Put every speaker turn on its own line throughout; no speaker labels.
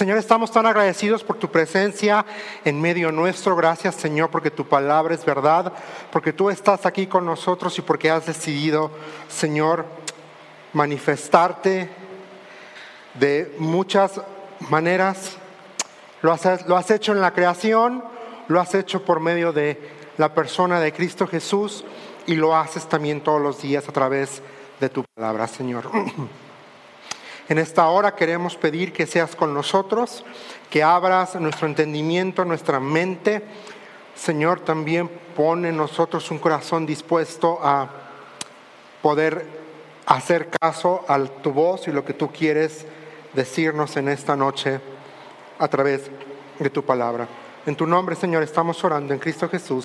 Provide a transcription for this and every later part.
Señor, estamos tan agradecidos por tu presencia en medio nuestro. Gracias, Señor, porque tu palabra es verdad, porque tú estás aquí con nosotros y porque has decidido, Señor, manifestarte de muchas maneras. Lo has, hecho en la creación, lo has hecho por medio de la persona de Cristo Jesús y lo haces también todos los días a través de tu palabra, Señor. En esta hora queremos pedir que seas con nosotros, que abras nuestro entendimiento, nuestra mente. Señor, también pone en nosotros un corazón dispuesto a poder hacer caso a tu voz y lo que tú quieres decirnos en esta noche a través de tu palabra. En tu nombre, Señor, estamos orando en Cristo Jesús.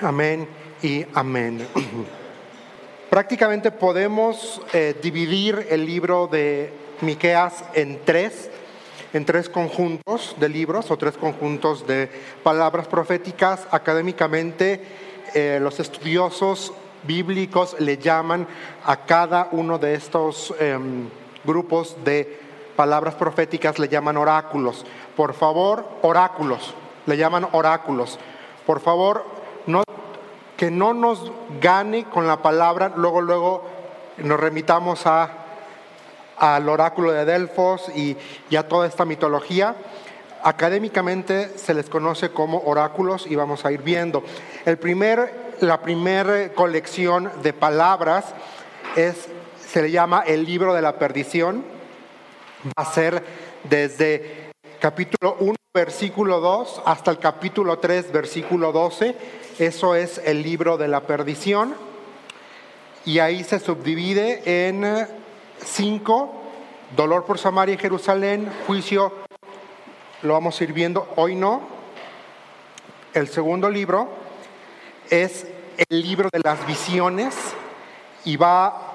Amén y amén. Prácticamente podemos eh, dividir el libro de Miqueas en tres, en tres conjuntos de libros o tres conjuntos de palabras proféticas. Académicamente, eh, los estudiosos bíblicos le llaman a cada uno de estos em, grupos de palabras proféticas, le llaman oráculos. Por favor, oráculos, le llaman oráculos. Por favor, que no nos gane con la palabra, luego, luego nos remitamos a, al oráculo de Delfos y, a toda esta mitología. Académicamente se les conoce como oráculos y vamos a ir viendo. El primer, la primera colección de palabras es, se le llama el libro de la perdición. Va a ser desde capítulo 1, versículo 2 hasta el capítulo 3, versículo 12 eso es el libro de la perdición. Y ahí se subdivide en cinco, dolor por Samaria y Jerusalén, juicio, lo vamos a ir viendo, hoy no. El segundo libro es el libro de las visiones y va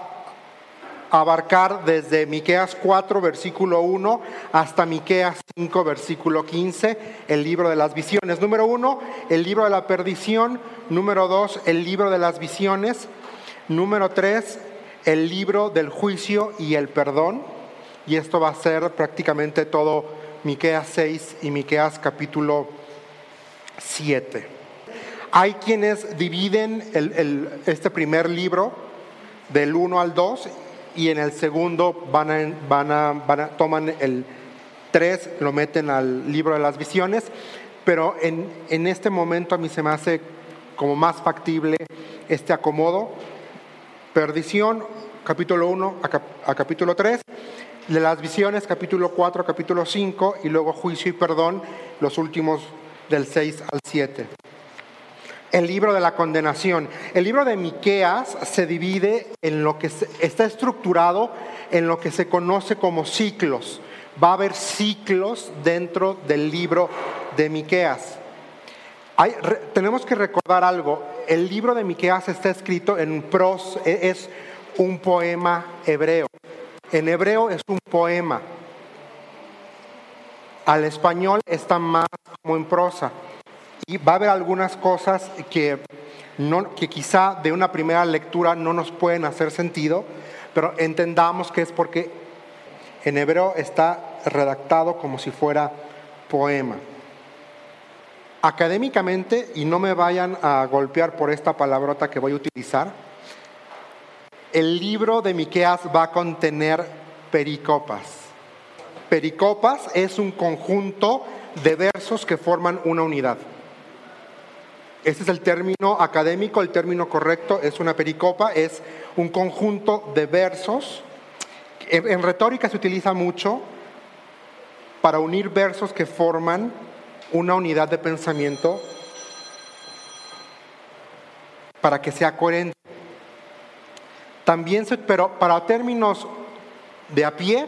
abarcar desde Miqueas 4, versículo 1, hasta Miqueas 5, versículo 15, el libro de las visiones. Número 1, el libro de la perdición. Número 2, el libro de las visiones. Número 3, el libro del juicio y el perdón. Y esto va a ser prácticamente todo Miqueas 6 y Miqueas capítulo 7. Hay quienes dividen este primer libro del 1 al 2 y en el segundo van a, van toman el 3, lo meten al libro de las visiones, pero en, en este momento a mí se me hace como más factible este acomodo. Perdición, capítulo 1 a, a capítulo 3, de las visiones, capítulo 4 a capítulo 5, y luego juicio y perdón, los últimos del 6 al 7 el libro de la condenación. El libro de Miqueas se divide en lo que está estructurado en lo que se conoce como ciclos. Va a haber ciclos dentro del libro de Miqueas. tenemos que recordar algo. El libro de Miqueas está escrito en pros, e, es un poema hebreo. En hebreo es un poema. Al español está más como en prosa. Y va a haber algunas cosas que, no, que quizá de una primera lectura no nos pueden hacer sentido, pero entendamos que es porque en hebreo está redactado como si fuera poema. Académicamente, y no me vayan a golpear por esta palabrota que voy a utilizar, el libro de Miqueas va a contener pericopas. Pericopas es un conjunto de versos que forman una unidad. Este es el término académico, el término correcto es una pericopa, es un conjunto de versos. En, retórica se utiliza mucho para unir versos que forman una unidad de pensamiento para que sea coherente. También, pero para términos de a pie,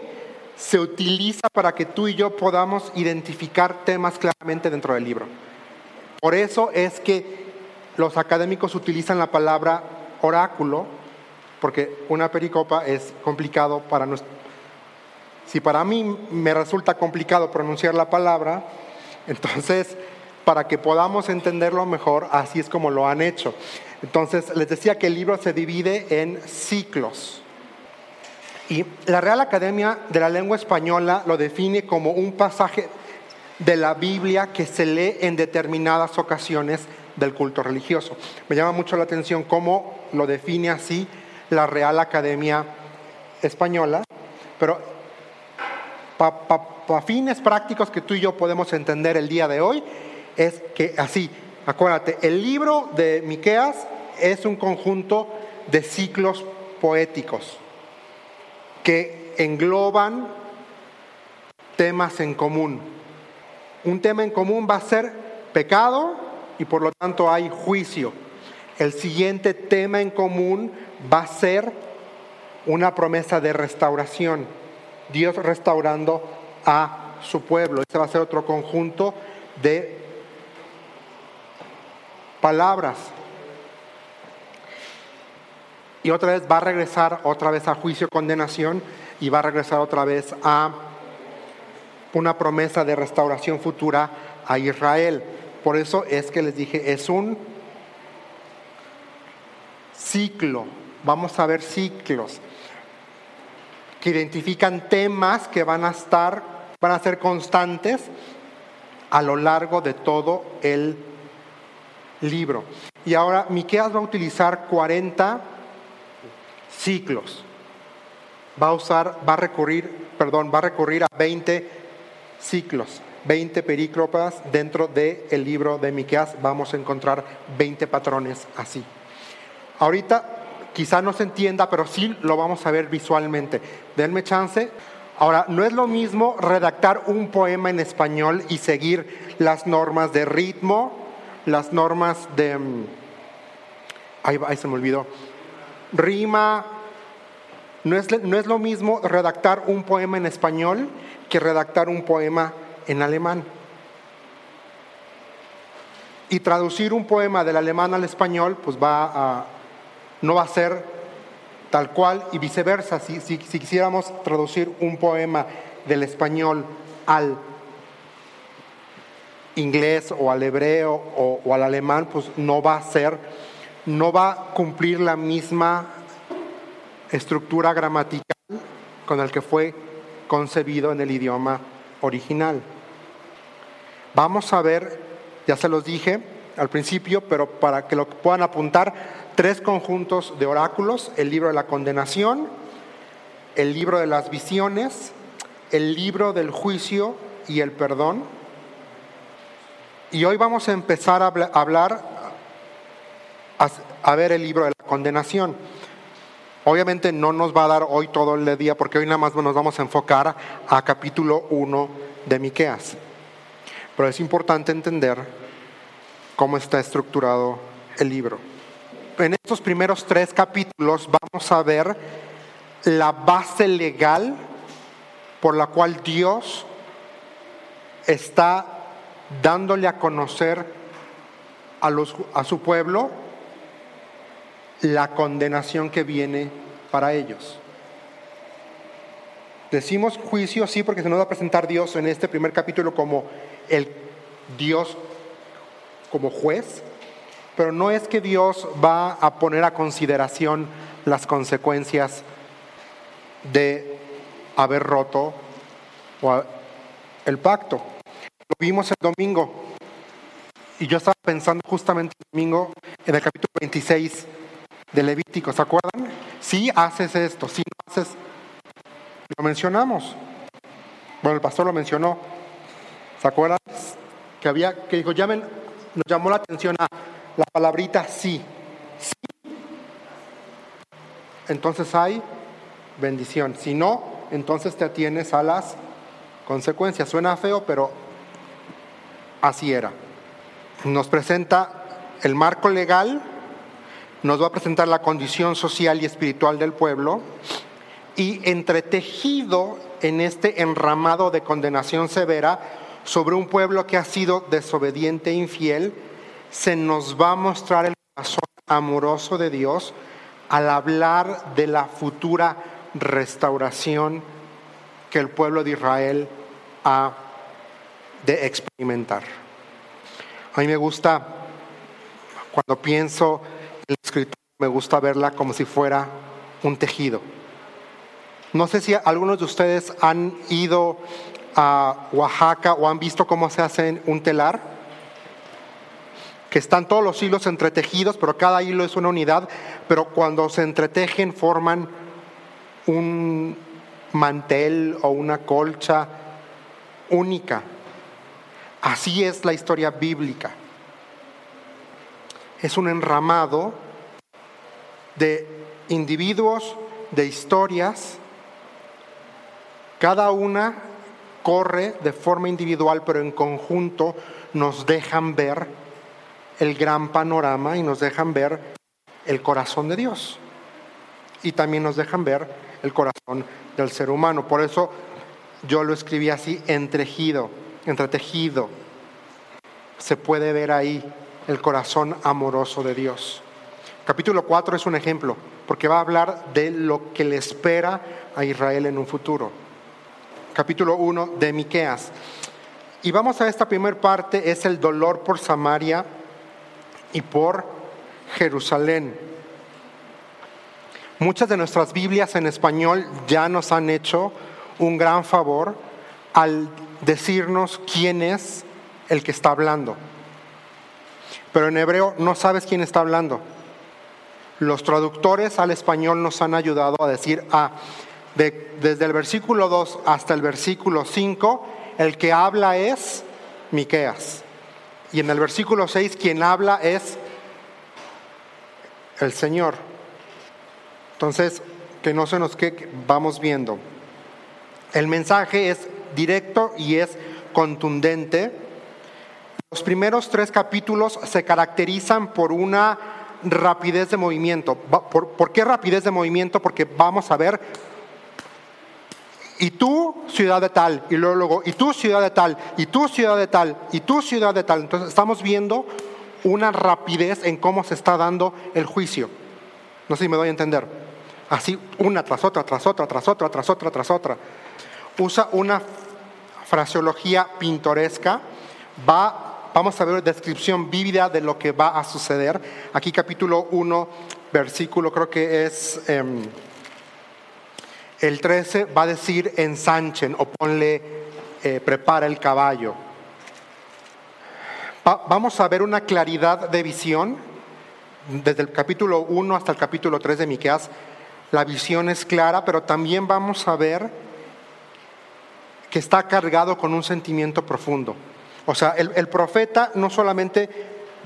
se utiliza para que tú y yo podamos identificar temas claramente dentro del libro. Por eso es que los académicos utilizan la palabra oráculo, porque una pericopa es complicado para nosotros. Si para mí me resulta complicado pronunciar la palabra, entonces para que podamos entenderlo mejor, así es como lo han hecho. Entonces les decía que el libro se divide en ciclos. Y la Real Academia de la Lengua Española lo define como un pasaje de la Biblia que se lee en determinadas ocasiones del culto religioso. Me llama mucho la atención cómo lo define así la Real Academia Española, pero para fines prácticos que tú y yo podemos entender el día de hoy, es que así, acuérdate, el libro de Miqueas es un conjunto de ciclos poéticos que engloban temas en común. Un tema en común va a ser pecado y por lo tanto hay juicio. El siguiente tema en común va a ser una promesa de restauración. Dios restaurando a su pueblo. Ese va a ser otro conjunto de palabras. Y otra vez va a regresar otra vez a juicio, condenación y va a regresar otra vez a una promesa de restauración futura a Israel. Por eso es que les dije, es un ciclo. Vamos a ver ciclos que identifican temas que van a estar, van a ser constantes a lo largo de todo el libro. Y ahora Miqueas va a utilizar 40 ciclos. Va a usar, va a recurrir, perdón, va a recurrir a 20 ciclos, 20 períclopas dentro del libro de Miqueas. Vamos a encontrar 20 patrones así. Ahorita Quizá no se entienda, pero sí lo vamos a ver visualmente. Denme chance. Ahora, no es lo mismo redactar un poema en español y seguir las normas de ritmo, las normas de... Mm, ahí, ahí se me olvidó. Rima. No es, no es lo mismo redactar un poema en español que redactar un poema en alemán. Y traducir un poema del alemán al español, pues va no va a ser tal cual y viceversa. Si, quisiéramos traducir un poema del español al inglés o al hebreo o, o, al alemán, pues no va a ser, no va a cumplir la misma estructura gramatical con el que fue concebido en el idioma original. Vamos a ver, ya se los dije al principio, pero para que lo puedan apuntar, tres conjuntos de oráculos, el libro de la condenación, el libro de las visiones, el libro del juicio y el perdón. Y hoy vamos a empezar a hablar, a, ver el libro de la condenación. Obviamente no nos va a dar hoy todo el día porque hoy nada más nos vamos a enfocar a capítulo 1 de Miqueas. Pero es importante entender cómo está estructurado el libro en estos primeros tres capítulos vamos a ver la base legal por la cual Dios está dándole a conocer a, a su pueblo la condenación que viene para ellos. Decimos juicio, sí, porque se nos va a presentar Dios en este primer capítulo como el Dios como juez, pero no es que Dios va a poner a consideración las consecuencias de haber roto el pacto. Lo vimos el domingo. Y yo estaba pensando justamente el domingo en el capítulo 26 de Levítico. ¿Se acuerdan? Si haces esto, si no haces, lo mencionamos. Bueno, el pastor lo mencionó. ¿Se acuerdan? Que había, que dijo, llamen, nos llamó la atención a la palabrita sí. Sí. Entonces hay bendición. Si no, entonces te atienes a las consecuencias. Suena feo, pero así era. Nos presenta el marco legal, nos va a presentar la condición social y espiritual del pueblo y entretejido en este enramado de condenación severa sobre un pueblo que ha sido desobediente e infiel, se nos va a mostrar el corazón amoroso de Dios al hablar de la futura restauración que el pueblo de Israel ha de experimentar. A mí me gusta, cuando pienso en la escritura, me gusta verla como si fuera un tejido. No sé si algunos de ustedes han ido a Oaxaca o han visto cómo se hace un telar, que están todos los hilos entretejidos, pero cada hilo es una unidad, pero cuando se entretejen forman un mantel o una colcha única. Así es la historia bíblica. Es un enramado de individuos, de historias, cada una corre de forma individual, pero en conjunto nos dejan ver el gran panorama y nos dejan ver el corazón de Dios. Y también nos dejan ver el corazón del ser humano. Por eso yo lo escribí así, entrejido, entretejido. Se puede ver ahí el corazón amoroso de Dios. Capítulo 4 es un ejemplo, porque va a hablar de lo que le espera a Israel en un futuro capítulo 1 de Miqueas. Y vamos a esta primera parte, es el dolor por Samaria y por Jerusalén. Muchas de nuestras Biblias en español ya nos han hecho un gran favor al decirnos quién es el que está hablando. Pero en hebreo no sabes quién está hablando. Los traductores al español nos han ayudado a decir, ah, desde el versículo 2 hasta el versículo 5, el que habla es Miqueas. Y en el versículo 6 quien habla es el Señor. Entonces, que no se nos quede, vamos viendo. El mensaje es directo y es contundente. Los primeros tres capítulos se caracterizan por una rapidez de movimiento. ¿Por, ¿Por, qué rapidez de movimiento? Porque vamos a ver y tú ciudad de tal, y luego, luego, y tú ciudad de tal, y tú ciudad de tal, y tú ciudad de tal. Entonces estamos viendo una rapidez en cómo se está dando el juicio. No sé si me doy a entender. Así, una tras otra, tras otra, tras otra, tras otra, tras otra. Usa una fraseología pintoresca. Va, vamos a ver descripción vívida de lo que va a suceder. Aquí capítulo 1, versículo creo que es... Em, el 13 va a decir ensanchen o ponle, eh, prepara el caballo. vamos a ver una claridad de visión desde el capítulo 1 hasta el capítulo 3 de Miqueas. La visión es clara, pero también vamos a ver que está cargado con un sentimiento profundo. O sea, el profeta no solamente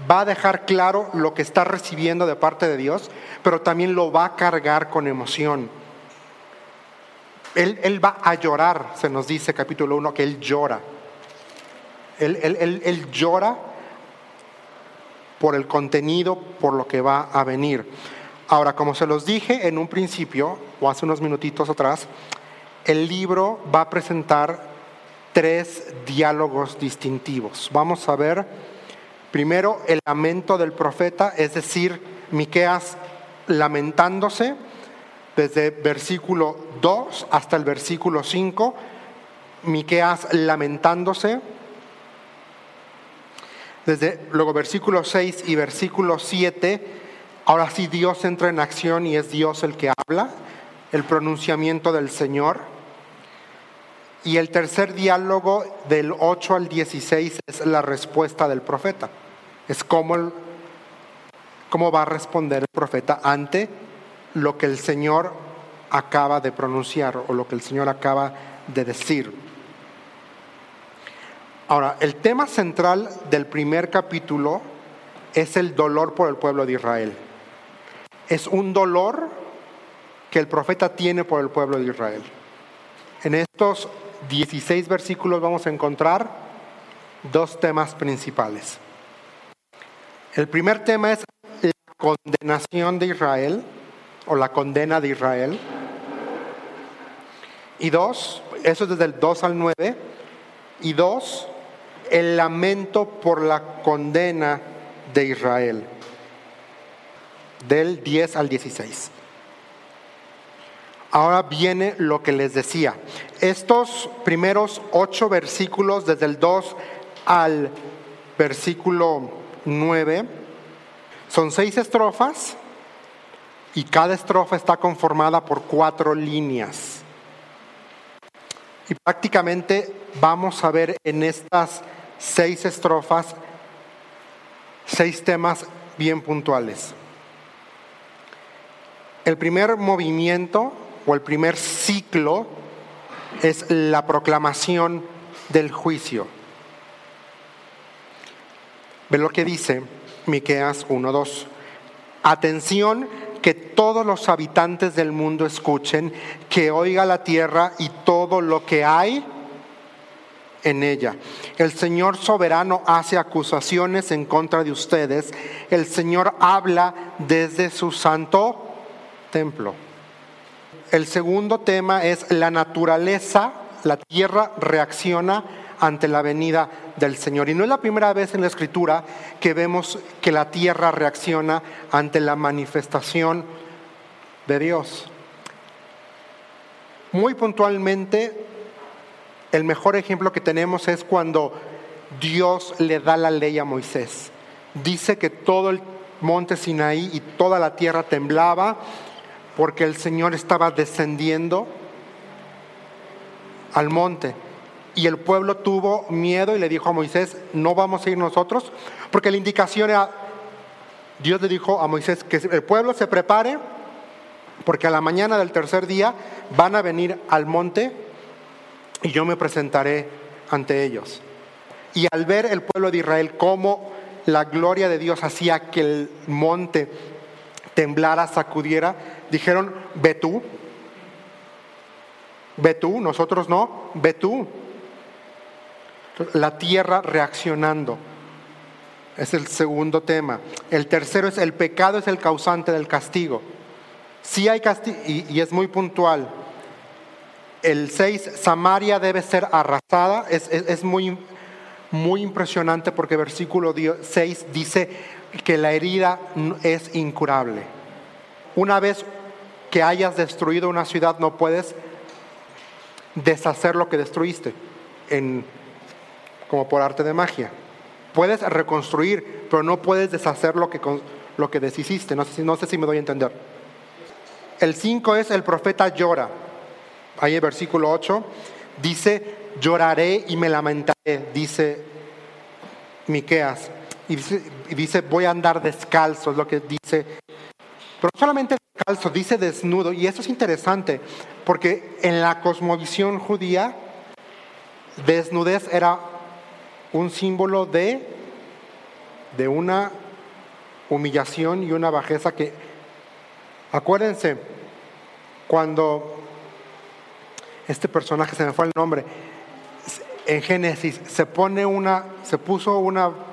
va a dejar claro lo que está recibiendo de parte de Dios, pero también lo va a cargar con emoción. Él, va a llorar, se nos dice capítulo 1, que Él llora. Él, él, llora por el contenido, por lo que va a venir. Ahora, como se los dije tres diálogos distintivos. Vamos a ver primero el lamento del profeta, es decir, Miqueas lamentándose desde versículo 2 hasta el versículo 5, Miqueas lamentándose. Desde luego versículo 6 y versículo 7, ahora sí Dios entra en acción y es Dios el que habla, el pronunciamiento del Señor. Y el tercer diálogo del 8 al 16 es la respuesta del profeta. Es cómo, cómo va a responder el profeta ante lo que el Señor acaba de pronunciar o lo que el Señor acaba de decir. Ahora, el tema central del primer capítulo es el dolor por el pueblo de Israel. Es un dolor que el profeta tiene por el pueblo de Israel. En estos 16 versículos vamos a encontrar dos temas principales. El primer tema es la condenación de Israel o la condena de Israel. Y dos, eso es desde el 2 al 9. Y dos, el lamento por la condena de Israel, del 10 al 16. Ahora viene lo que les decía. Estos primeros ocho versículos, desde el 2 al versículo 9, son seis estrofas y cada estrofa está conformada por cuatro líneas. Y prácticamente vamos a ver en estas seis estrofas seis temas bien puntuales. El primer movimiento o el primer ciclo es la proclamación del juicio. Ve lo que dice Miqueas 1:2. Atención que todos los habitantes del mundo escuchen, que oiga la tierra y todo lo que hay en ella. El Señor soberano hace acusaciones en contra de ustedes. El Señor habla desde su santo templo. El segundo tema es la naturaleza, la tierra reacciona ante la venida del Señor. Y no es la primera vez en la escritura que vemos que la tierra reacciona ante la manifestación de Dios. Muy puntualmente, el mejor ejemplo que tenemos es cuando Dios le da la ley a Moisés. Dice que todo el monte Sinaí y toda la tierra temblaba porque el Señor estaba descendiendo al monte. Y el pueblo tuvo miedo y le dijo a Moisés, no vamos a ir nosotros, porque la indicación era, Dios le dijo a Moisés que el pueblo se prepare, porque a la mañana del tercer día van a venir al monte y yo me presentaré ante ellos. Y al ver el pueblo de Israel cómo la gloria de Dios hacía que el monte temblara, sacudiera, dijeron, ve tú, ve tú, nosotros no, ve tú. La tierra reaccionando. Es el segundo tema. El tercero es el pecado es el causante del castigo. Sí hay castigo, y, es muy puntual. El 6, Samaria debe ser arrasada. Es, muy, muy impresionante porque versículo 6 dice que la herida es incurable. Una vez que hayas destruido una ciudad, no puedes deshacer lo que destruiste como por arte de magia. Puedes reconstruir, pero no puedes deshacer lo que, lo que deshiciste. No sé, no si me doy a entender. El 5 es el profeta llora. Ahí en versículo 8 dice, lloraré y me lamentaré, dice Miqueas. Y dice, voy a andar descalzo, es lo que dice. Pero solamente descalzo, dice desnudo. Y eso es interesante, porque en la cosmovisión judía, desnudez era un símbolo de, de una humillación y una bajeza que, acuérdense, cuando este personaje, se me fue el nombre, en Génesis se pone una, se puso una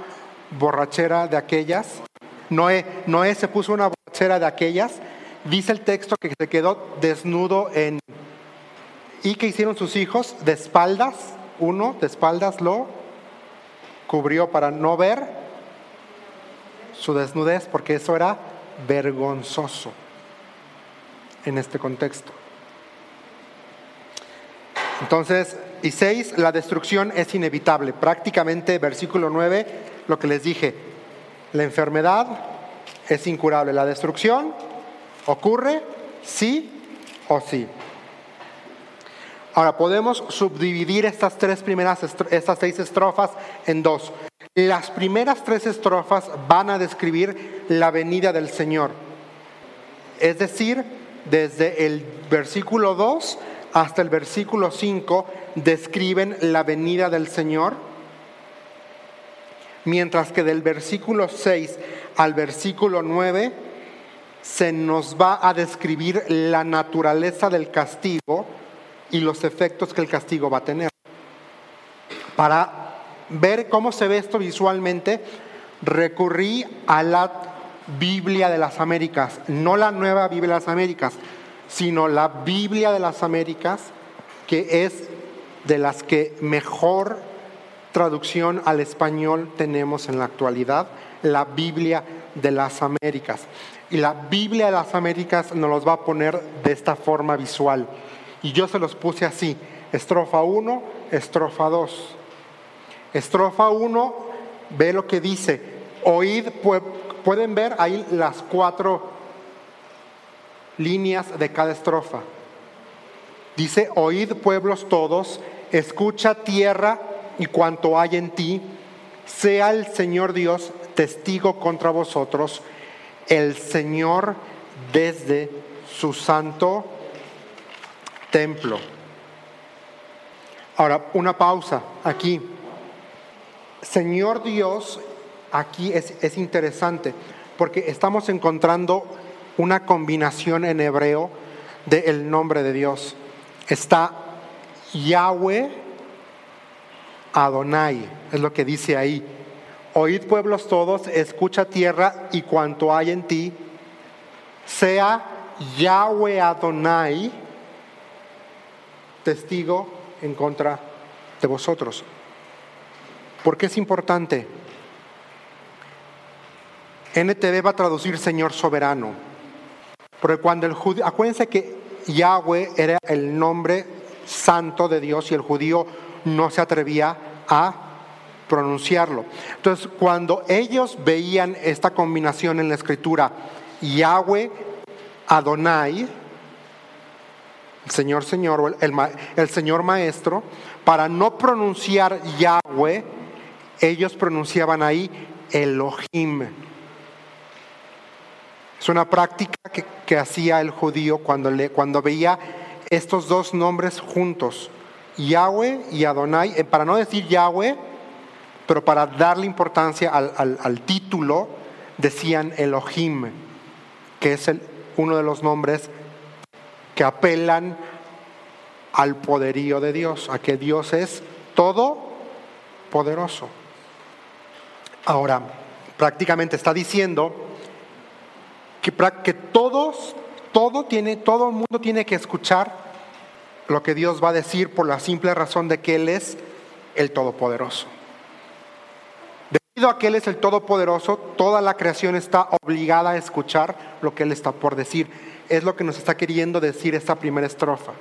borrachera de aquellas, Noé, Noé se puso una borrachera de aquellas, dice el texto que se quedó desnudo en... ¿Y que hicieron sus hijos? De espaldas, uno de espaldas lo cubrió para no ver su desnudez, porque eso era vergonzoso en este contexto. Entonces, y seis, la destrucción es inevitable. Prácticamente, versículo 9, lo que les dije, la enfermedad es incurable. La destrucción ocurre sí o sí. Ahora, podemos subdividir estas tres primeras, estas seis estrofas en dos. Las primeras tres estrofas van a describir la venida del Señor. Es decir, desde el versículo 2 hasta el versículo 5 describen la venida del Señor, mientras que del versículo 6 al versículo 9 se nos va a describir la naturaleza del castigo y los efectos que el castigo va a tener. Para ver cómo se ve esto visualmente, recurrí a la Biblia de las Américas, no la nueva Biblia de las Américas, sino la Biblia de las Américas, que es de las que mejor traducción al español tenemos en la actualidad, la Biblia de las Américas. Y la Biblia de las Américas nos los va a poner de esta forma visual. Y yo se los puse así, estrofa 1, estrofa 2. Estrofa 1, ve lo que dice, oíd, pueden ver ahí las cuatro líneas de cada estrofa. Dice, oíd pueblos todos, escucha tierra y cuanto hay en ti, sea el Señor Dios testigo contra vosotros, el Señor desde su santo templo. Ahora, una pausa aquí. Señor Dios, aquí es, es interesante, porque estamos encontrando una combinación en hebreo del nombre de Dios. Está Yahweh Adonai, es lo que dice ahí. Oíd pueblos todos, escucha tierra y cuanto hay en ti, sea Yahweh Adonai testigo en contra de vosotros. ¿Por qué es importante? NTV va a traducir Señor soberano. Porque cuando el judío, acuérdense que Yahweh era el nombre santo de Dios y el judío no se atrevía a pronunciarlo. Entonces, cuando ellos veían esta combinación en la escritura, Yahweh, Adonai, el Señor Señor, el, el Señor Maestro, para no pronunciar Yahweh, ellos pronunciaban ahí Elohim. Es una práctica que, hacía el judío cuando, le, cuando veía estos dos nombres juntos, Yahweh y Adonai, eh, para no decir Yahweh, pero para darle importancia al, al, título, decían Elohim, que es el, uno de los nombres que apelan al poderío de Dios, a que Dios es todo poderoso. Ahora, prácticamente está diciendo que, todos, todo, tiene, todo el mundo tiene que escuchar lo que Dios va a decir por la simple razón de que Él es el Todopoderoso. Debido a que Él es el Todopoderoso, toda la creación está obligada a escuchar lo que Él está por decir. Es lo que nos está queriendo decir esta primera estrofa.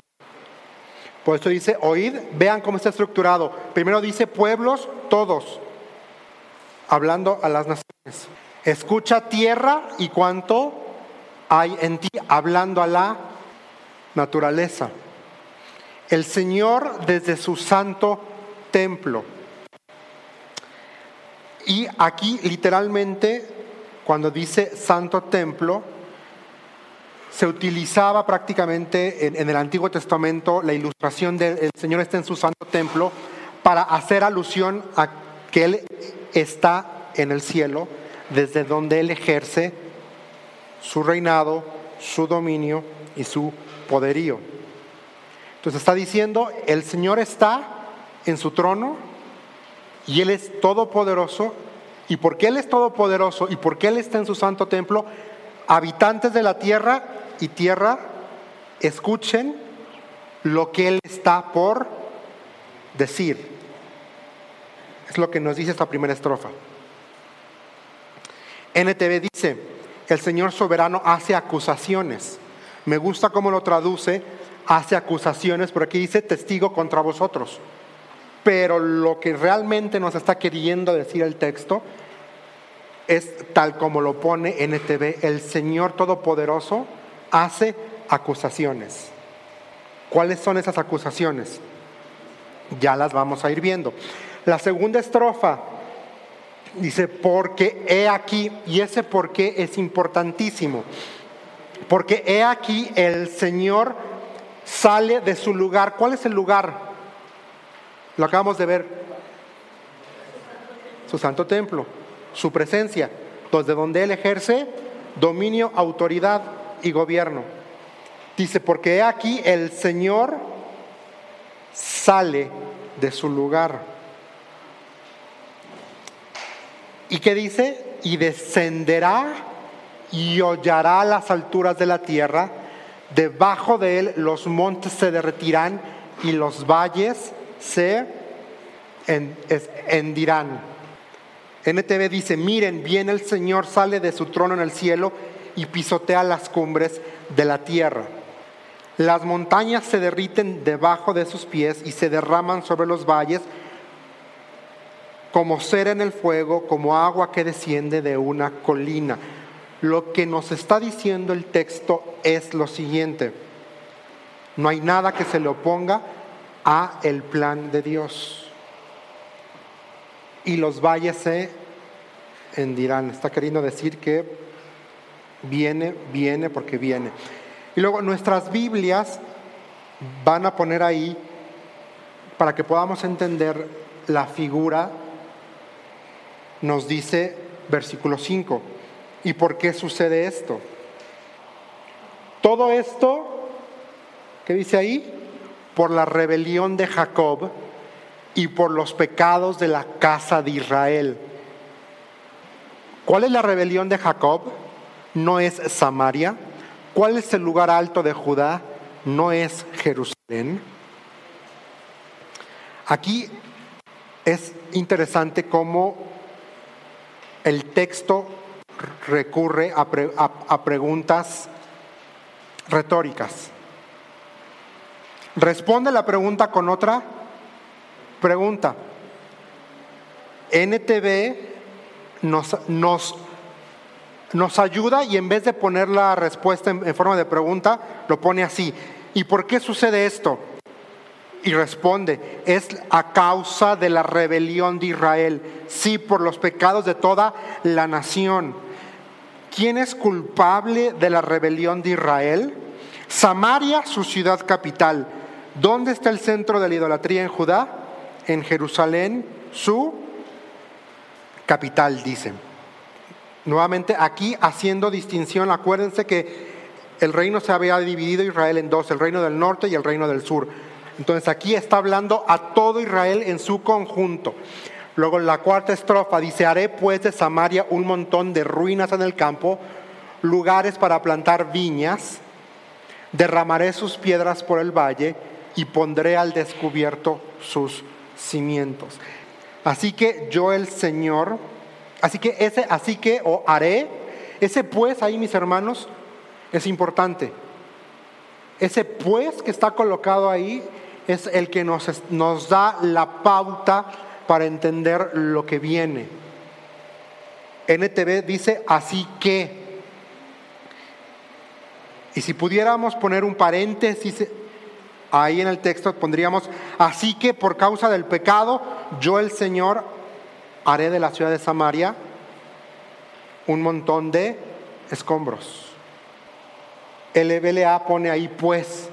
Por eso dice, oíd, vean cómo está estructurado. Primero dice pueblos, todos, hablando a las naciones. Escucha tierra y cuánto hay en ti, hablando a la naturaleza. El Señor desde su santo templo. Y aquí literalmente, cuando dice santo templo, se utilizaba prácticamente en, el Antiguo Testamento la ilustración del Señor está en su santo templo para hacer alusión a que Él está en el cielo desde donde Él ejerce su reinado, su dominio y su poderío. Entonces está diciendo, el Señor está en su trono y Él es todopoderoso. Y porque Él es todopoderoso y porque Él está en su santo templo, habitantes de la tierra y tierra, escuchen lo que Él está por decir. Es lo que nos dice esta primera estrofa. NTV dice, el Señor soberano hace acusaciones. Me gusta cómo lo traduce, hace acusaciones, pero aquí dice testigo contra vosotros. Pero lo que realmente nos está queriendo decir el texto es tal como lo pone NTV, el Señor Todopoderoso hace acusaciones. ¿Cuáles son esas acusaciones? Ya las vamos a ir viendo. La segunda estrofa Dice, porque he aquí, y ese por qué es importantísimo, porque he aquí el Señor sale de su lugar. ¿Cuál es el lugar? Lo acabamos de ver. Su santo templo, su presencia, desde donde Él ejerce dominio, autoridad y gobierno. Dice, porque aquí el Señor sale de su lugar. ¿Y qué dice? Y descenderá y hollará las alturas de la tierra. Debajo de él los montes se derretirán y los valles se hendirán. NTV dice, miren, bien el Señor sale de su trono en el cielo y pisotea las cumbres de la tierra. Las montañas se derriten debajo de sus pies y se derraman sobre los valles como cera en el fuego, como agua que desciende de una colina. Lo que nos está diciendo el texto es lo siguiente. No hay nada que se le oponga a el plan de Dios. Y los valles se hendirán. Está queriendo decir que viene, viene porque viene. Y luego nuestras Biblias van a poner ahí para que podamos entender la figura, nos dice versículo 5. ¿Y por qué sucede esto? Todo esto, ¿qué dice ahí? Por la rebelión de Jacob y por los pecados de la casa de Israel. ¿Cuál es la rebelión de Jacob? No es Samaria. ¿Cuál es el lugar alto de Judá? No es Jerusalén. Aquí es interesante cómo el texto recurre a, preguntas retóricas. Responde la pregunta con otra pregunta. NTV nos, nos, nos ayuda y en vez de poner la respuesta en forma de pregunta, lo pone así. ¿Y por qué sucede esto? Y responde, es a causa de la rebelión de Israel, sí, por los pecados de toda la nación. ¿Quién es culpable de la rebelión de Israel? Samaria, su ciudad capital. ¿Dónde está el centro de la idolatría en Judá? En Jerusalén, su capital, dice. Nuevamente aquí haciendo distinción, acuérdense que el reino se había dividido Israel en dos, el reino del norte y el reino del sur. Entonces aquí está hablando a todo Israel en su conjunto. Luego la cuarta estrofa dice, haré pues de Samaria un montón de ruinas en el campo, lugares para plantar viñas, derramaré sus piedras por el valle y pondré al descubierto sus cimientos. Así que yo el Señor, así que ese, así que o haré, ese pues ahí mis hermanos es importante. Ese pues que está colocado ahí es el que nos, nos da la pauta para entender lo que viene. NTV dice así que. Y si pudiéramos poner un paréntesis ahí en el texto, pondríamos, así que por causa del pecado, yo el Señor haré de la ciudad de Samaria un montón de escombros. El EBLA pone ahí pues.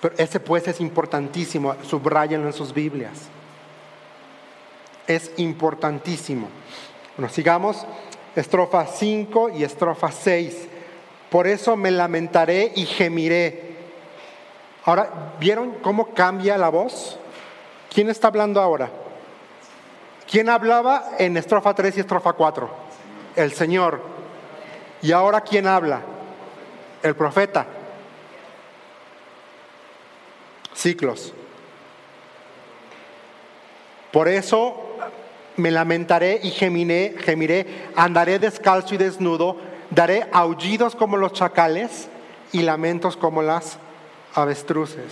Pero ese pues es importantísimo, subrayenlo en sus Biblias. Es importantísimo. Bueno, sigamos. Estrofa 5 y estrofa 6. Por eso me lamentaré y gemiré. Ahora, ¿vieron cómo cambia la voz? ¿Quién está hablando ahora? ¿Quién hablaba en estrofa 3 y estrofa 4? El Señor. ¿Y ahora quién habla? El profeta. ciclos. Por eso me lamentaré y gemiré, gemiré, andaré descalzo y desnudo, daré aullidos como los chacales y lamentos como las avestruces.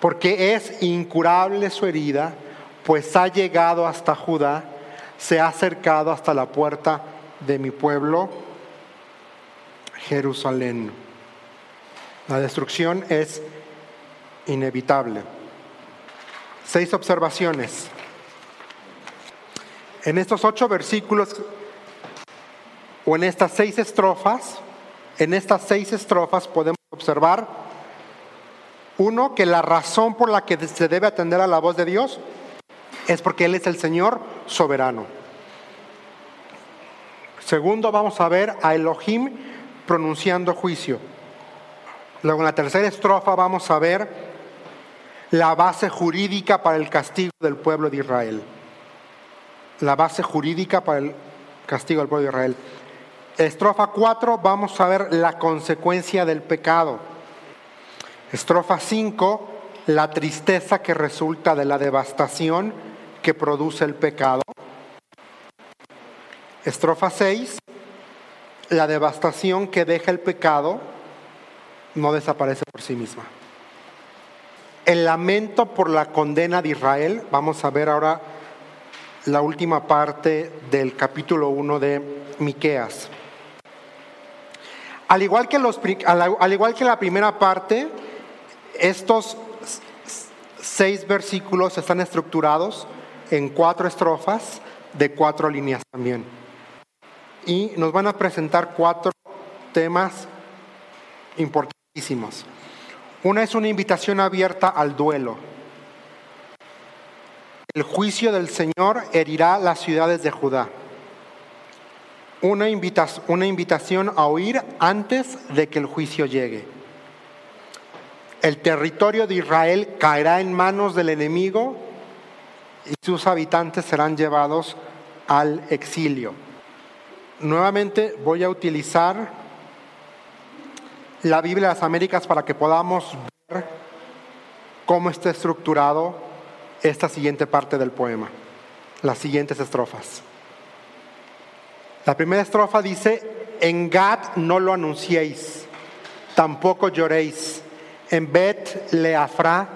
Porque es incurable su herida, pues ha llegado hasta Judá, se ha acercado hasta la puerta de mi pueblo, Jerusalén. La destrucción es inevitable. Seis observaciones. En estos ocho versículos o en estas seis estrofas, en estas seis estrofas podemos observar, uno, que la razón por la que se debe atender a la voz de Dios es porque Él es el Señor soberano. Segundo, vamos a ver a Elohim pronunciando juicio. Luego en la tercera estrofa vamos a ver la base jurídica para el castigo del pueblo de Israel. La base jurídica para el castigo del pueblo de Israel. Estrofa 4 vamos a ver la consecuencia del pecado. Estrofa 5, la tristeza que resulta de la devastación que produce el pecado. Estrofa 6, la devastación que deja el pecado no desaparece por sí misma. El lamento por la condena de Israel, vamos a ver ahora la última parte del capítulo 1 de Miqueas. Al igual que, los, al igual que la primera parte, estos seis versículos están estructurados en cuatro estrofas de cuatro líneas también. Y nos van a presentar cuatro temas importantísimos. Una es una invitación abierta al duelo. El juicio del Señor herirá las ciudades de Judá. Una, una invitación a oír antes de que el juicio llegue. El territorio de Israel caerá en manos del enemigo y sus habitantes serán llevados al exilio. Nuevamente voy a utilizar la Biblia de las Américas para que podamos ver cómo está estructurado esta siguiente parte del poema, las siguientes estrofas. La primera estrofa dice, en Gad no lo anunciéis, tampoco lloréis, en Bet Leafra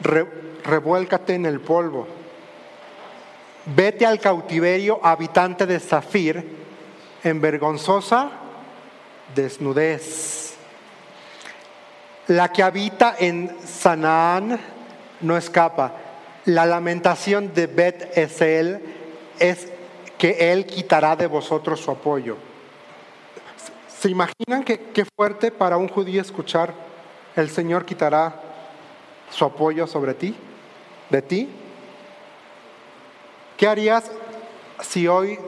revuélcate en el polvo. Vete al cautiverio, habitante de Zafir, en vergonzosa desnudez. La que habita en Sanaán no escapa. La lamentación de Bet Esel es que él quitará de vosotros su apoyo. ¿Se imaginan qué fuerte para un judío escuchar el Señor quitará su apoyo sobre ti, de ti? ¿Qué harías si hoy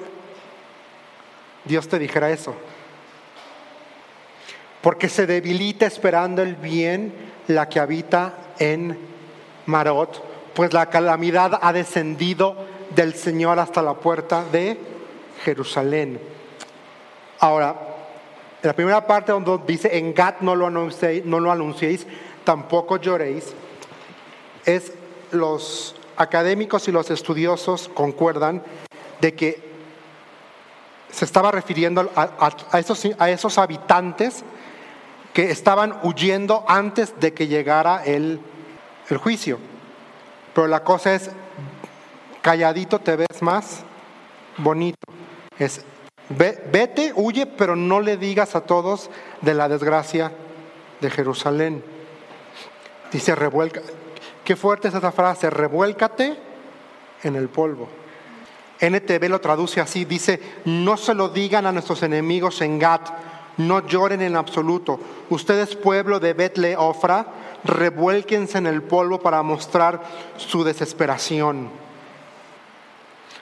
Dios te dijera eso? Porque se debilita esperando el bien la que habita en Marot, pues la calamidad ha descendido del Señor hasta la puerta de Jerusalén. Ahora, la primera parte donde dice en Gat no lo anunciéis, no lo anunciéis tampoco lloréis, es los académicos y los estudiosos concuerdan de que se estaba refiriendo a, esos, a esos habitantes que estaban huyendo antes de que llegara el, el juicio. Pero la cosa es, calladito te ves más bonito. Es, vete, huye, pero no le digas a todos de la desgracia de Jerusalén. Dice, revuelca, Qué fuerte es esa frase, revuélcate en el polvo. NTV lo traduce así, dice, no se lo digan a nuestros enemigos en Gat, no lloren en absoluto. Ustedes, pueblo de Betle Ofra, revuélquense en el polvo para mostrar su desesperación.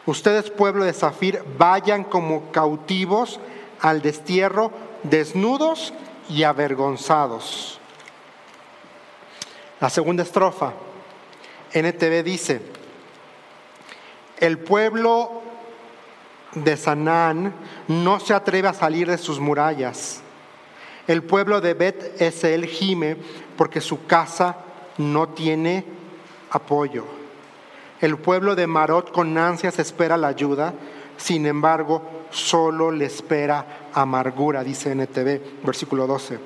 Ustedes, pueblo de Zafir, vayan como cautivos al destierro, desnudos y avergonzados. La segunda estrofa. NTV dice, el pueblo de Sanán no se atreve a salir de sus murallas. El pueblo de Bet el gime porque su casa no tiene apoyo. El pueblo de Marot con ansias espera la ayuda, sin embargo, solo le espera amargura, dice NTV, versículo 12.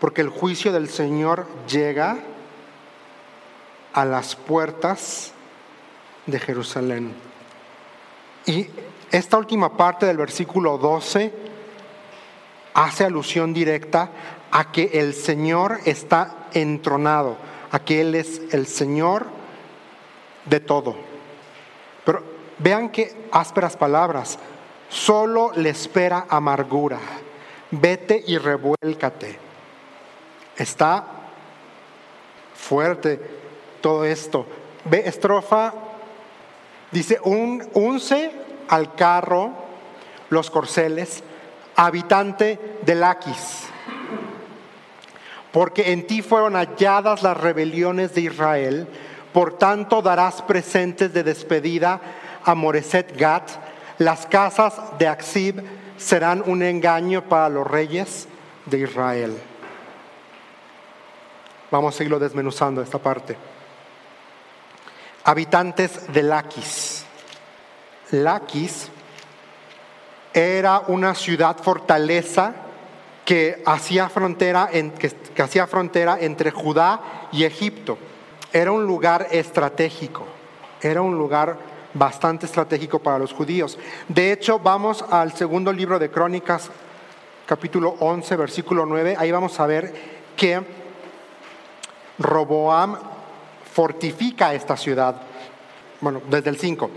Porque el juicio del Señor llega a las puertas de Jerusalén. Y esta última parte del versículo 12 hace alusión directa a que el Señor está entronado, a que Él es el Señor de todo. Pero vean qué ásperas palabras, solo le espera amargura, vete y revuélcate. Está fuerte todo esto. Ve, estrofa, dice, un, unce al carro los corceles, habitante de Laquis, porque en ti fueron halladas las rebeliones de Israel, por tanto darás presentes de despedida a Moreset Gat, las casas de Axib serán un engaño para los reyes de Israel. Vamos a seguirlo desmenuzando esta parte habitantes de Laquis. Laquis era una ciudad fortaleza que hacía frontera, que hacía frontera entre Judá y Egipto. Era un lugar estratégico, era un lugar bastante estratégico para los judíos. De hecho, vamos al segundo libro de Crónicas, capítulo 11, versículo 9, ahí vamos a ver que Roboam fortifica esta ciudad. Bueno, desde el 5.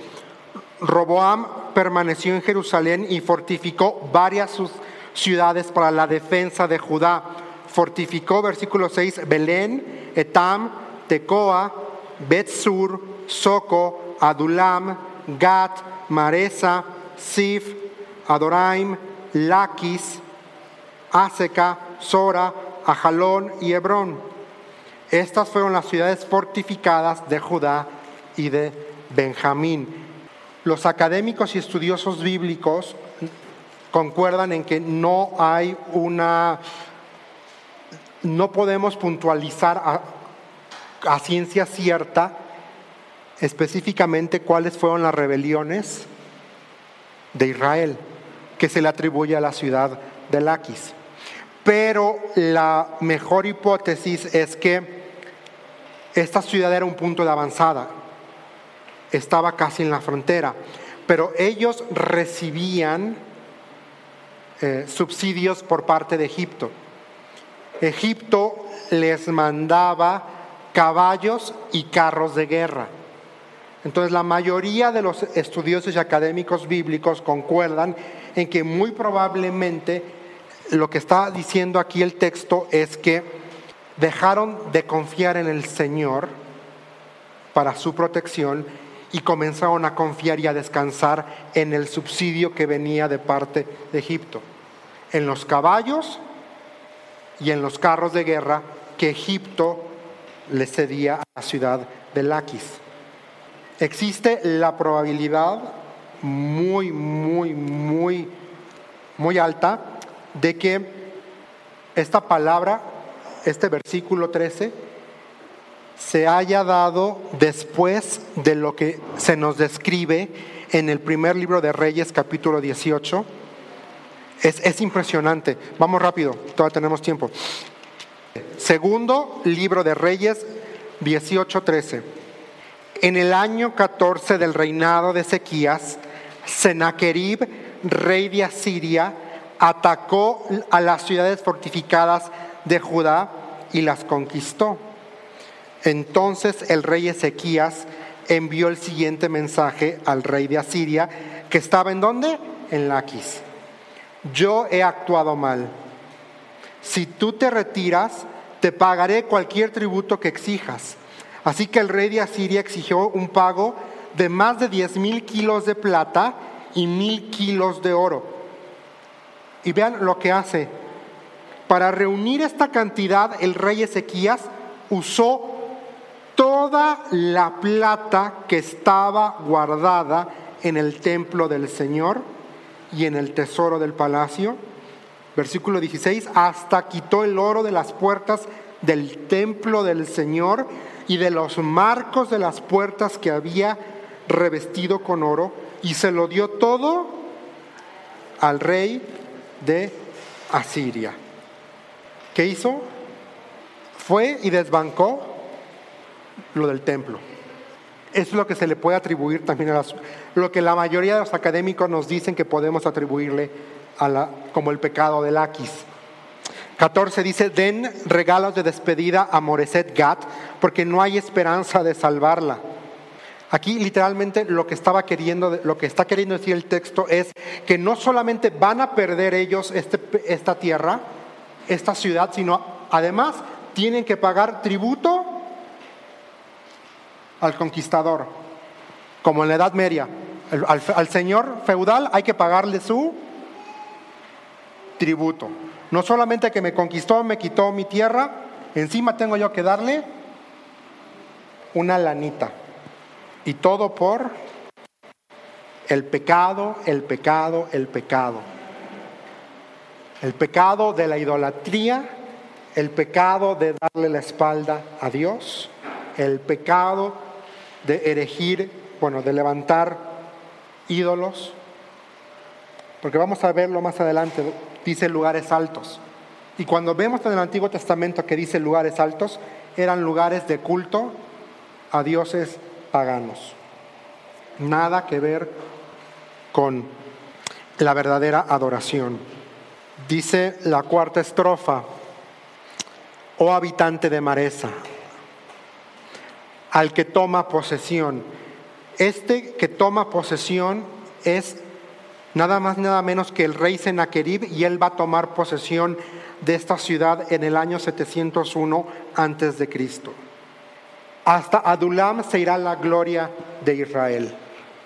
Roboam permaneció en Jerusalén y fortificó varias ciudades para la defensa de Judá. Fortificó, versículo 6, Belén, Etam, Tecoa, Betzur, Soco, Adulam, Gat, Maresa, Sif, Adoraim, Laquis, Aseca, Sora, Ajalón y Hebrón. Estas fueron las ciudades fortificadas de Judá y de Benjamín. Los académicos y estudiosos bíblicos concuerdan en que no hay una, no podemos puntualizar a, a ciencia cierta específicamente cuáles fueron las rebeliones de Israel que se le atribuye a la ciudad de Laquis. Pero la mejor hipótesis es que esta ciudad era un punto de avanzada, estaba casi en la frontera, pero ellos recibían eh, subsidios por parte de Egipto. Egipto les mandaba caballos y carros de guerra. Entonces la mayoría de los estudiosos y académicos bíblicos concuerdan en que muy probablemente lo que está diciendo aquí el texto es que dejaron de confiar en el Señor para su protección y comenzaron a confiar y a descansar en el subsidio que venía de parte de Egipto, en los caballos y en los carros de guerra que Egipto le cedía a la ciudad de Laquis. Existe la probabilidad muy, muy, muy, muy alta de que esta palabra, este versículo 13, se haya dado después de lo que se nos describe en el primer libro de Reyes, capítulo 18. Es, es impresionante. Vamos rápido, todavía tenemos tiempo. Segundo libro de Reyes, 18, 13. En el año 14 del reinado de Ezequías, Sennacherib, rey de Asiria, atacó a las ciudades fortificadas de Judá y las conquistó. Entonces el rey Ezequías envió el siguiente mensaje al rey de Asiria, que estaba en dónde? En Laquis. Yo he actuado mal. Si tú te retiras, te pagaré cualquier tributo que exijas Así que el rey de Asiria exigió un pago de más de 10 mil kilos de plata y mil kilos de oro. Y vean lo que hace. Para reunir esta cantidad, el rey Ezequías usó toda la plata que estaba guardada en el templo del Señor y en el tesoro del palacio. Versículo 16, hasta quitó el oro de las puertas del templo del Señor y de los marcos de las puertas que había revestido con oro, y se lo dio todo al rey de Asiria. ¿Qué hizo? Fue y desbancó lo del templo. Es lo que se le puede atribuir también a lo que la mayoría de los académicos nos dicen que podemos atribuirle a la, como el pecado del Aquis. 14 dice, den regalos de despedida a Moreset Gat, porque no hay esperanza de salvarla. Aquí literalmente lo que estaba queriendo, lo que está queriendo decir el texto es que no solamente van a perder ellos este, esta tierra, esta ciudad, sino además tienen que pagar tributo al conquistador, como en la Edad Media. al señor feudal hay que pagarle su tributo. No solamente que me conquistó, me quitó mi tierra, encima tengo yo que darle una lanita. Y todo por el pecado, el pecado, el pecado. El pecado de la idolatría, el pecado de darle la espalda a Dios, el pecado de erigir, bueno, de levantar ídolos. Porque vamos a verlo más adelante dice lugares altos. Y cuando vemos en el Antiguo Testamento que dice lugares altos, eran lugares de culto a dioses paganos. Nada que ver con la verdadera adoración. Dice la cuarta estrofa, oh habitante de Maresa, al que toma posesión. Este que toma posesión es nada más, nada menos que el rey Sennacherib y él va a tomar posesión de esta ciudad en el año 701 antes de Cristo. Hasta Adulam se irá la gloria de Israel.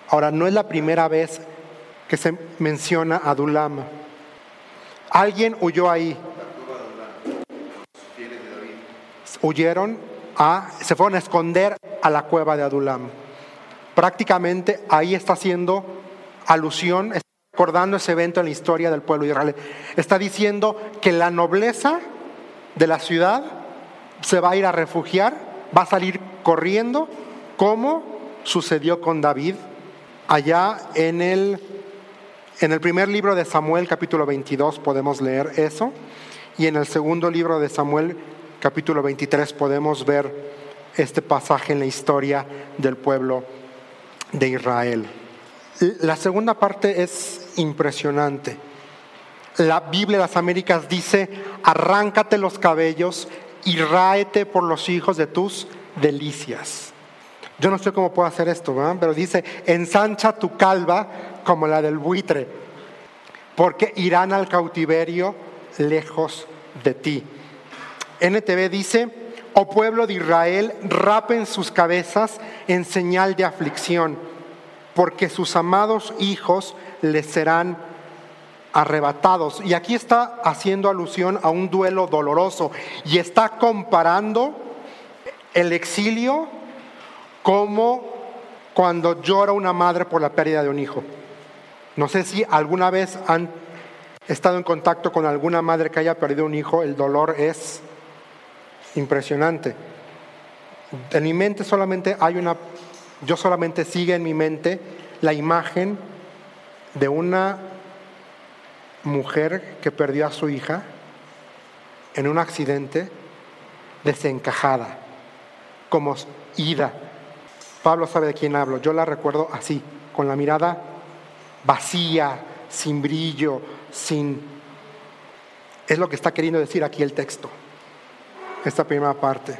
Ahora, no es la primera vez que se menciona Adulam. Alguien huyó ahí. Huyeron se fueron a esconder a la cueva de Adulam. Prácticamente ahí está haciendo alusión, está recordando ese evento en la historia del pueblo de Israel. Está diciendo que la nobleza de la ciudad se va a ir a refugiar, va a salir corriendo, como sucedió con David allá en el, en el primer libro de Samuel, capítulo 22, podemos leer eso, y en el segundo libro de Samuel, capítulo 23, podemos ver este pasaje en la historia del pueblo de Israel. La segunda parte es impresionante. La Biblia de las Américas dice, arráncate los cabellos y ráete por los hijos de tus delicias. Yo no sé cómo puedo hacer esto, pero dice, ensancha tu calva como la del buitre, porque irán al cautiverio lejos de ti. NTV dice, oh pueblo de Israel, rapen sus cabezas en señal de aflicción, porque sus amados hijos les serán arrebatados. Y aquí está haciendo alusión a un duelo doloroso y está comparando el exilio como cuando llora una madre por la pérdida de un hijo. No sé si alguna vez han estado en contacto con alguna madre que haya perdido un hijo, el dolor es impresionante. En mi mente solamente hay una, yo solamente sigue en mi mente la imagen de una mujer que perdió a su hija en un accidente desencajada, como ida. Pablo sabe de quién hablo, yo la recuerdo así, con la mirada vacía, sin brillo, sin... Es lo que está queriendo decir aquí el texto esta primera parte,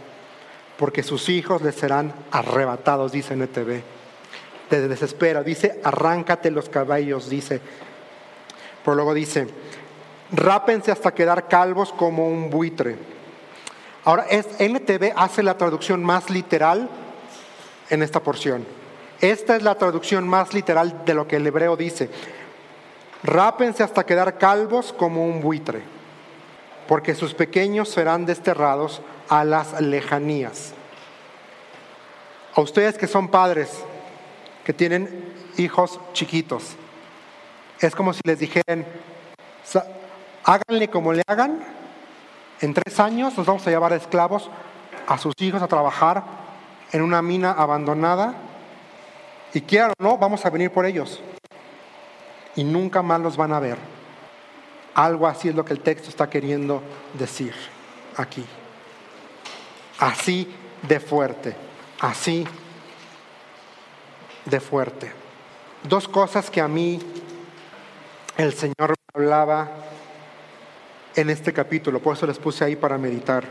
porque sus hijos les serán arrebatados, dice NTV. Te desespera, dice, arráncate los caballos, dice. Pero luego dice, rápense hasta quedar calvos como un buitre. Ahora, es, NTV hace la traducción más literal en esta porción. Esta es la traducción más literal de lo que el hebreo dice. Rápense hasta quedar calvos como un buitre porque sus pequeños serán desterrados a las lejanías. A ustedes que son padres, que tienen hijos chiquitos, es como si les dijeran, háganle como le hagan, en tres años nos vamos a llevar esclavos a sus hijos a trabajar en una mina abandonada y quieran o no, vamos a venir por ellos. Y nunca más los van a ver. Algo así es lo que el texto está queriendo decir aquí. Así de fuerte, así de fuerte. Dos cosas que a mí el Señor me hablaba en este capítulo, por eso les puse ahí para meditar.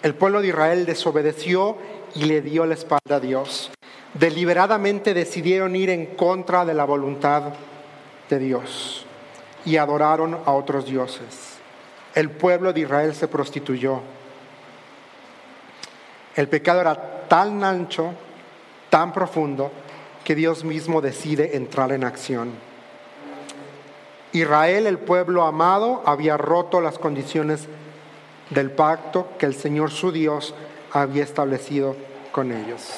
El pueblo de Israel desobedeció y le dio la espalda a Dios. Deliberadamente decidieron ir en contra de la voluntad de Dios y adoraron a otros dioses. El pueblo de Israel se prostituyó. El pecado era tan ancho, tan profundo, que Dios mismo decide entrar en acción. Israel, el pueblo amado, había roto las condiciones del pacto que el Señor su Dios había establecido con ellos.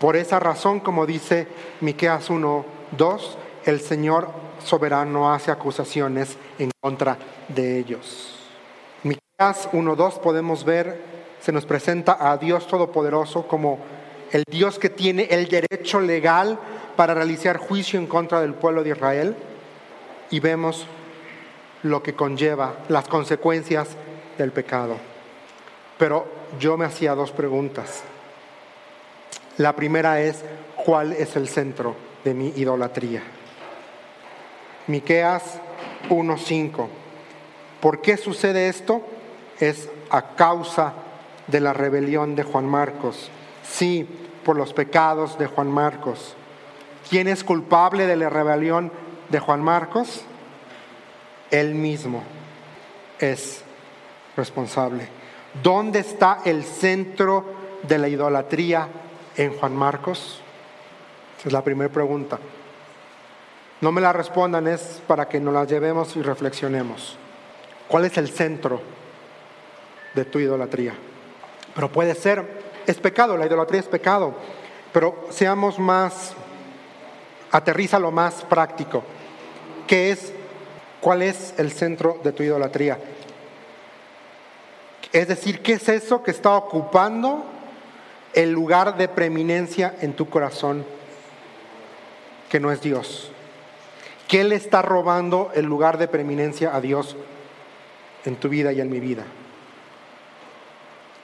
Por esa razón, como dice Miqueas 1, 2, el Señor soberano hace acusaciones en contra de ellos. Miqueas 1:2 podemos ver se nos presenta a Dios todopoderoso como el Dios que tiene el derecho legal para realizar juicio en contra del pueblo de Israel y vemos lo que conlleva las consecuencias del pecado. Pero yo me hacía dos preguntas. La primera es, ¿cuál es el centro de mi idolatría? Miqueas 1:5. ¿Por qué sucede esto? Es a causa de la rebelión de Juan Marcos. Sí, por los pecados de Juan Marcos. ¿Quién es culpable de la rebelión de Juan Marcos? Él mismo es responsable. ¿Dónde está el centro de la idolatría en Juan Marcos? Esa es la primera pregunta. No me la respondan, es para que nos la llevemos y reflexionemos. ¿Cuál es el centro de tu idolatría? Pero puede ser, es pecado, la idolatría es pecado, pero seamos más, aterriza lo más práctico. ¿Qué es, cuál es el centro de tu idolatría? Es decir, ¿qué es eso que está ocupando el lugar de preeminencia en tu corazón que no es Dios? ¿Qué le está robando el lugar de preeminencia a Dios en tu vida y en mi vida?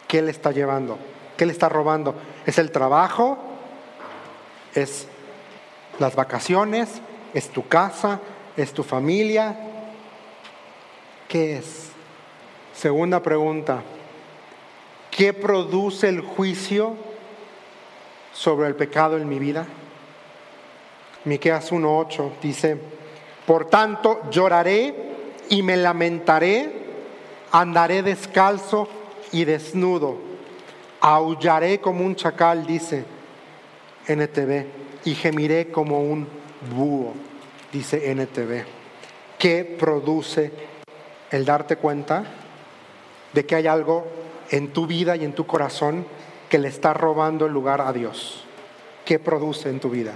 ¿Qué le está llevando? ¿Qué le está robando? ¿Es el trabajo? ¿Es las vacaciones? ¿Es tu casa? ¿Es tu familia? ¿Qué es? Segunda pregunta. ¿Qué produce el juicio sobre el pecado en mi vida? Miqueas 1:8 dice, "Por tanto lloraré y me lamentaré, andaré descalzo y desnudo, aullaré como un chacal", dice NTV, "y gemiré como un búho", dice NTV. ¿Qué produce el darte cuenta de que hay algo en tu vida y en tu corazón que le está robando el lugar a Dios? ¿Qué produce en tu vida?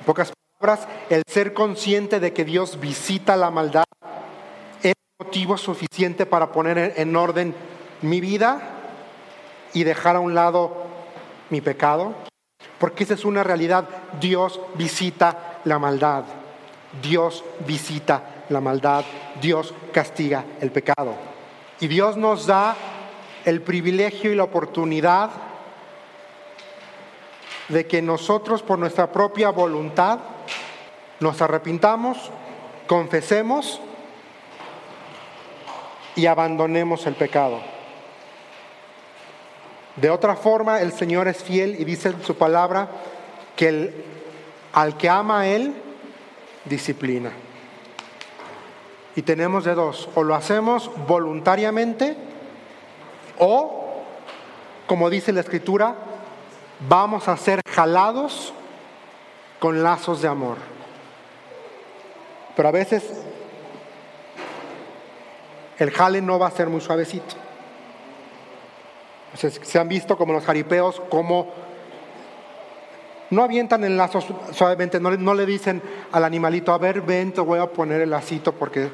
En pocas palabras, el ser consciente de que Dios visita la maldad es motivo suficiente para poner en orden mi vida y dejar a un lado mi pecado. Porque esa es una realidad. Dios visita la maldad. Dios visita la maldad. Dios castiga el pecado. Y Dios nos da el privilegio y la oportunidad de que nosotros por nuestra propia voluntad nos arrepintamos, confesemos y abandonemos el pecado. De otra forma, el Señor es fiel y dice en su palabra que al que ama a Él, disciplina. Y tenemos de dos, o lo hacemos voluntariamente o, como dice la Escritura, vamos a ser jalados con lazos de amor. Pero a veces el jale no va a ser muy suavecito. se han visto como los jaripeos, como no avientan el lazo suavemente, no, no, le dicen al animalito, a ver, ven, te voy a poner el lacito porque...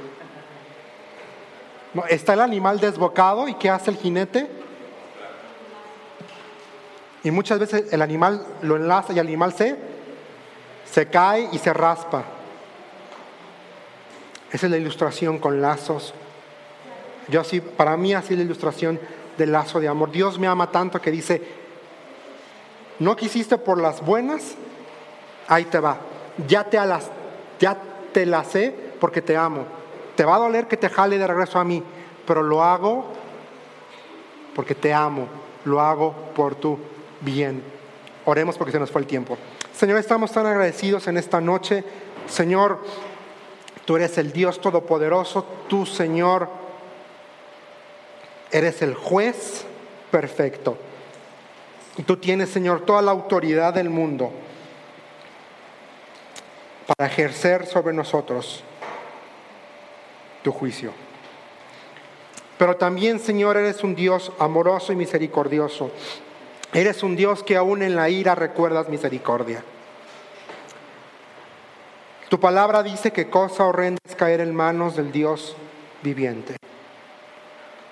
Está el animal desbocado y ¿qué hace el jinete? Y muchas veces el animal lo enlaza y el animal se, se cae y se raspa. Esa es la ilustración con lazos. Yo así, para mí así es la ilustración del lazo de amor. Dios me ama tanto que dice, no quisiste por las buenas, ahí te va. Ya te, alas, ya te lacé porque te amo. Te va a doler que te jale de regreso a mí, pero lo hago porque te amo. Lo hago por tu bien. Oremos porque se nos fue el tiempo. Señor, estamos tan agradecidos en esta noche. Señor, tú eres el Dios Todopoderoso. Tú, Señor, eres el juez perfecto. Tú tienes, Señor, toda la autoridad del mundo para ejercer sobre nosotros tu juicio. Pero también, Señor, eres un Dios amoroso y misericordioso. Eres un Dios que aún en la ira recuerdas misericordia. Tu palabra dice que cosa horrenda es caer en manos del Dios viviente.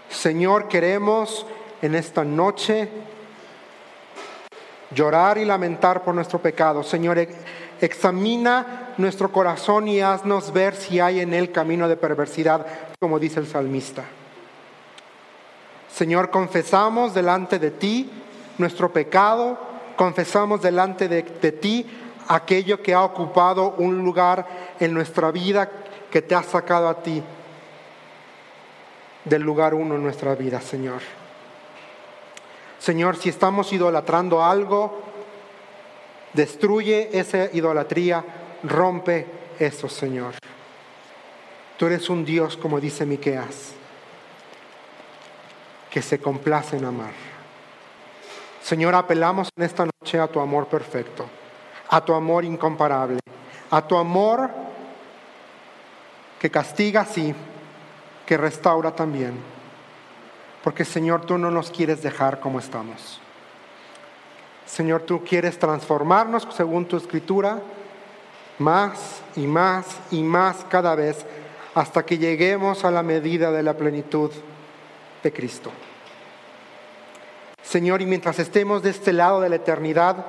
Señor, queremos en esta noche llorar y lamentar por nuestro pecado. Señor, examina nuestro corazón y haznos ver si hay en él camino de perversidad, como dice el salmista. Señor, confesamos delante de ti nuestro pecado, confesamos delante de, ti aquello que ha ocupado un lugar en nuestra vida que te ha sacado a ti del lugar uno en nuestra vida, Señor. Señor, si estamos idolatrando algo, destruye esa idolatría, rompe eso, Señor. Tú eres un Dios, como dice Miqueas, que se complace en amar. Señor, apelamos en esta noche a tu amor perfecto, a tu amor incomparable, a tu amor que castiga, sí, que restaura también. Porque Señor, tú no nos quieres dejar como estamos. Señor, tú quieres transformarnos según tu escritura más y más y más cada vez hasta que lleguemos a la medida de la plenitud de Cristo. Señor, y mientras estemos de este lado de la eternidad,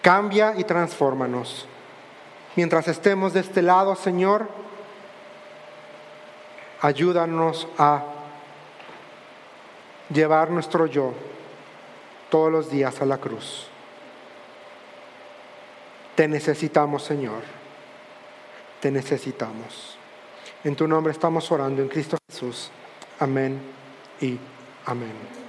cambia y transfórmanos. Mientras estemos de este lado, Señor, ayúdanos a llevar nuestro yo todos los días a la cruz. Te necesitamos, Señor. Te necesitamos. En tu nombre estamos orando en Cristo Jesús. Amén y amén.